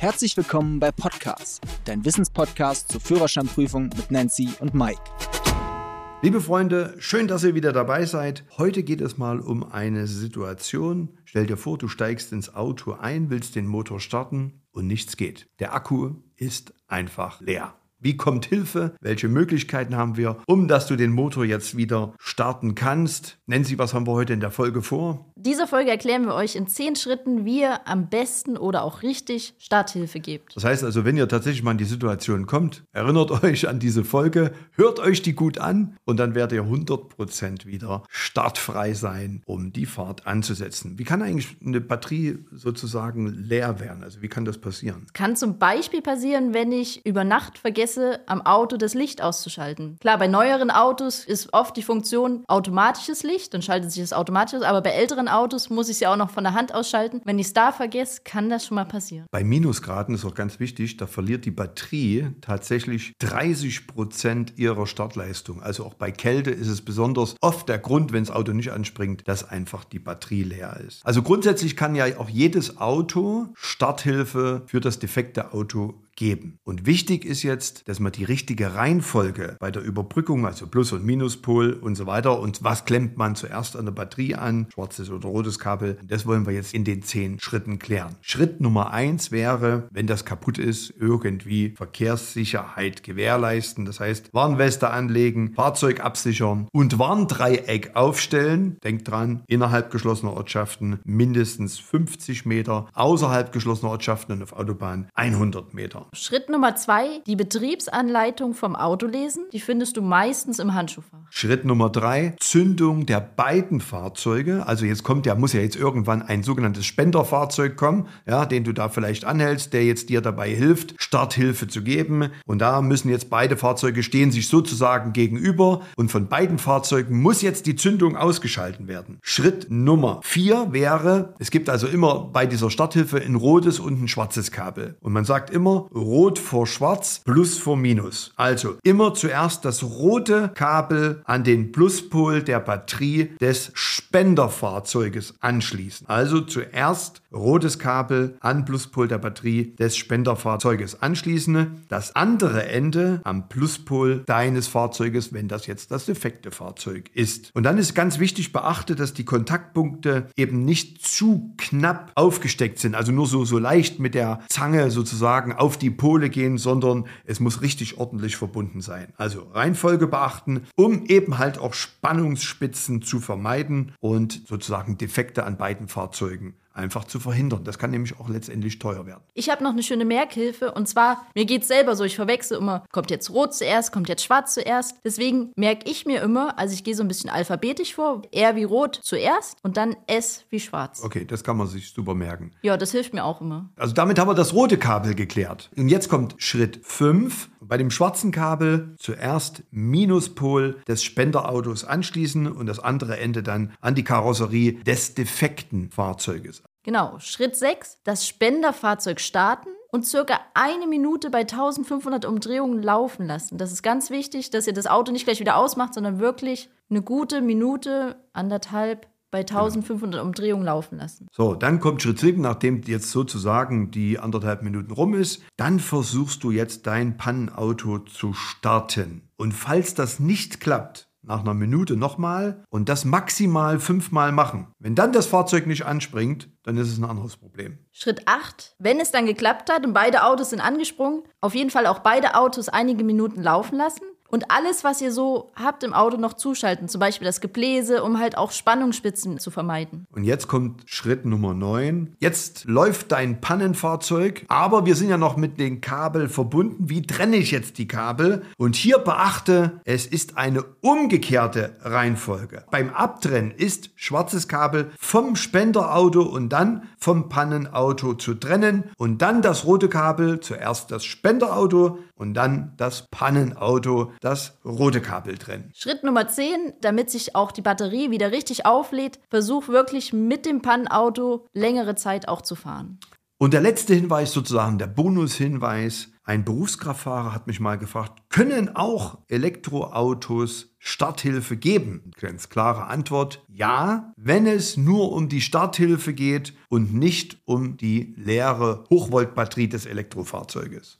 Herzlich willkommen bei Podcast, dein Wissenspodcast zur Führerscheinprüfung mit Nancy und Mike. Liebe Freunde, schön, dass ihr wieder dabei seid. Heute geht es mal um eine Situation. Stell dir vor, du steigst ins Auto ein, willst den Motor starten und nichts geht. Der Akku ist einfach leer. Wie kommt Hilfe? Welche Möglichkeiten haben wir, um dass du den Motor jetzt wieder starten kannst? Nancy, was haben wir heute in der Folge vor? Diese Folge erklären wir euch in zehn Schritten, wie ihr am besten oder auch richtig Starthilfe gebt. Das heißt also, wenn ihr tatsächlich mal in die Situation kommt, erinnert euch an diese Folge, hört euch die gut an und dann werdet ihr 100% wieder startfrei sein, um die Fahrt anzusetzen. Wie kann eigentlich eine Batterie sozusagen leer werden? Also wie kann das passieren? Kann zum Beispiel passieren, wenn ich über Nacht vergesse, vergesse, am Auto das Licht auszuschalten. Klar, bei neueren Autos ist oft die Funktion automatisches Licht, dann schaltet sich das automatisch aus, aber bei älteren Autos muss ich es ja auch noch von der Hand ausschalten. Wenn ich es da vergesse, kann das schon mal passieren. Bei Minusgraden ist auch ganz wichtig, da verliert die Batterie tatsächlich 30 Prozent ihrer Startleistung. Also auch bei Kälte ist es besonders oft der Grund, wenn das Auto nicht anspringt, dass einfach die Batterie leer ist. Also grundsätzlich kann ja auch jedes Auto Starthilfe für das defekte Auto geben. Und wichtig ist jetzt, dass man die richtige Reihenfolge bei der Überbrückung, also Plus- und Minuspol und so weiter, und was klemmt man zuerst an der Batterie an, schwarzes oder rotes Kabel, das wollen wir jetzt in den zehn Schritten klären. Schritt Nummer eins wäre, wenn das kaputt ist, irgendwie Verkehrssicherheit gewährleisten. Das heißt, Warnweste anlegen, Fahrzeug absichern und Warndreieck aufstellen. Denkt dran, innerhalb geschlossener Ortschaften mindestens 50 Meter, außerhalb geschlossener Ortschaften und auf Autobahn 100 Meter. Schritt Nummer zwei, die Betriebsanleitung vom Auto lesen. Die findest du meistens im Handschuhfach. Schritt Nummer drei, Zündung der beiden Fahrzeuge. Also jetzt kommt ja, muss ja jetzt irgendwann ein sogenanntes Spenderfahrzeug kommen, ja, den du da vielleicht anhältst, der jetzt dir dabei hilft, Starthilfe zu geben. Und da müssen jetzt beide Fahrzeuge stehen sich sozusagen gegenüber und von beiden Fahrzeugen muss jetzt die Zündung ausgeschalten werden. Schritt Nummer vier wäre, es gibt also immer bei dieser Starthilfe ein rotes und ein schwarzes Kabel. Und man sagt immer, Rot vor Schwarz, Plus vor Minus. Also immer zuerst das rote Kabel an den Pluspol der Batterie des Spenderfahrzeuges anschließen. Also zuerst rotes Kabel an Pluspol der Batterie des Spenderfahrzeuges anschließen. Das andere Ende am Pluspol deines Fahrzeuges, wenn das jetzt das defekte Fahrzeug ist. Und dann ist ganz wichtig beachte, dass die Kontaktpunkte eben nicht zu knapp aufgesteckt sind, also nur so, so leicht mit der Zange sozusagen auf die Pole gehen, sondern es muss richtig ordentlich verbunden sein. Also Reihenfolge beachten, um eben halt auch Spannungsspitzen zu vermeiden und sozusagen Defekte an beiden Fahrzeugen einfach zu verhindern. Das kann nämlich auch letztendlich teuer werden. Ich habe noch eine schöne Merkhilfe und zwar, mir geht es selber so, ich verwechsel immer, kommt jetzt rot zuerst, kommt jetzt schwarz zuerst. Deswegen merke ich mir immer, also ich gehe so ein bisschen alphabetisch vor, R wie rot zuerst und dann S wie schwarz. Okay, das kann man sich super merken. Ja, das hilft mir auch immer. Also damit haben wir das rote Kabel geklärt. Und jetzt kommt Schritt 5. Bei dem schwarzen Kabel zuerst Minuspol des Spenderautos anschließen und das andere Ende dann an die Karosserie des defekten Fahrzeuges. Genau, Schritt 6, das Spenderfahrzeug starten und circa eine Minute bei 1500 Umdrehungen laufen lassen. Das ist ganz wichtig, dass ihr das Auto nicht gleich wieder ausmacht, sondern wirklich eine gute Minute, anderthalb bei 1500 Umdrehungen laufen lassen. So, dann kommt Schritt 7, nachdem jetzt sozusagen die anderthalb Minuten rum ist. Dann versuchst du jetzt dein Pannenauto zu starten. Und falls das nicht klappt, nach einer Minute nochmal und das maximal fünfmal machen. Wenn dann das Fahrzeug nicht anspringt, dann ist es ein anderes Problem. Schritt 8. Wenn es dann geklappt hat und beide Autos sind angesprungen, auf jeden Fall auch beide Autos einige Minuten laufen lassen und alles, was ihr so habt im Auto noch zuschalten, zum Beispiel das Gebläse, um halt auch Spannungsspitzen zu vermeiden. Und jetzt kommt Schritt Nummer 9. Jetzt läuft dein Pannenfahrzeug, aber wir sind ja noch mit den Kabel verbunden. Wie trenne ich jetzt die Kabel? Und hier beachte, es ist eine umgekehrte Reihenfolge. Beim Abtrennen ist schwarzes Kabel vom Spenderauto und dann vom Pannenauto zu trennen und dann das rote Kabel, zuerst das Spenderauto und dann das Pannenauto das rote Kabel trennen. Schritt Nummer 10, damit sich auch die Batterie wieder richtig auflädt, versuch wirklich mit dem Pannenauto längere Zeit auch zu fahren. Und der letzte Hinweis sozusagen, der Bonushinweis, Ein Berufskraftfahrer hat mich mal gefragt, können auch Elektroautos Starthilfe geben? Ganz klare Antwort, ja, wenn es nur um die Starthilfe geht und nicht um die leere Hochvoltbatterie des Elektrofahrzeuges.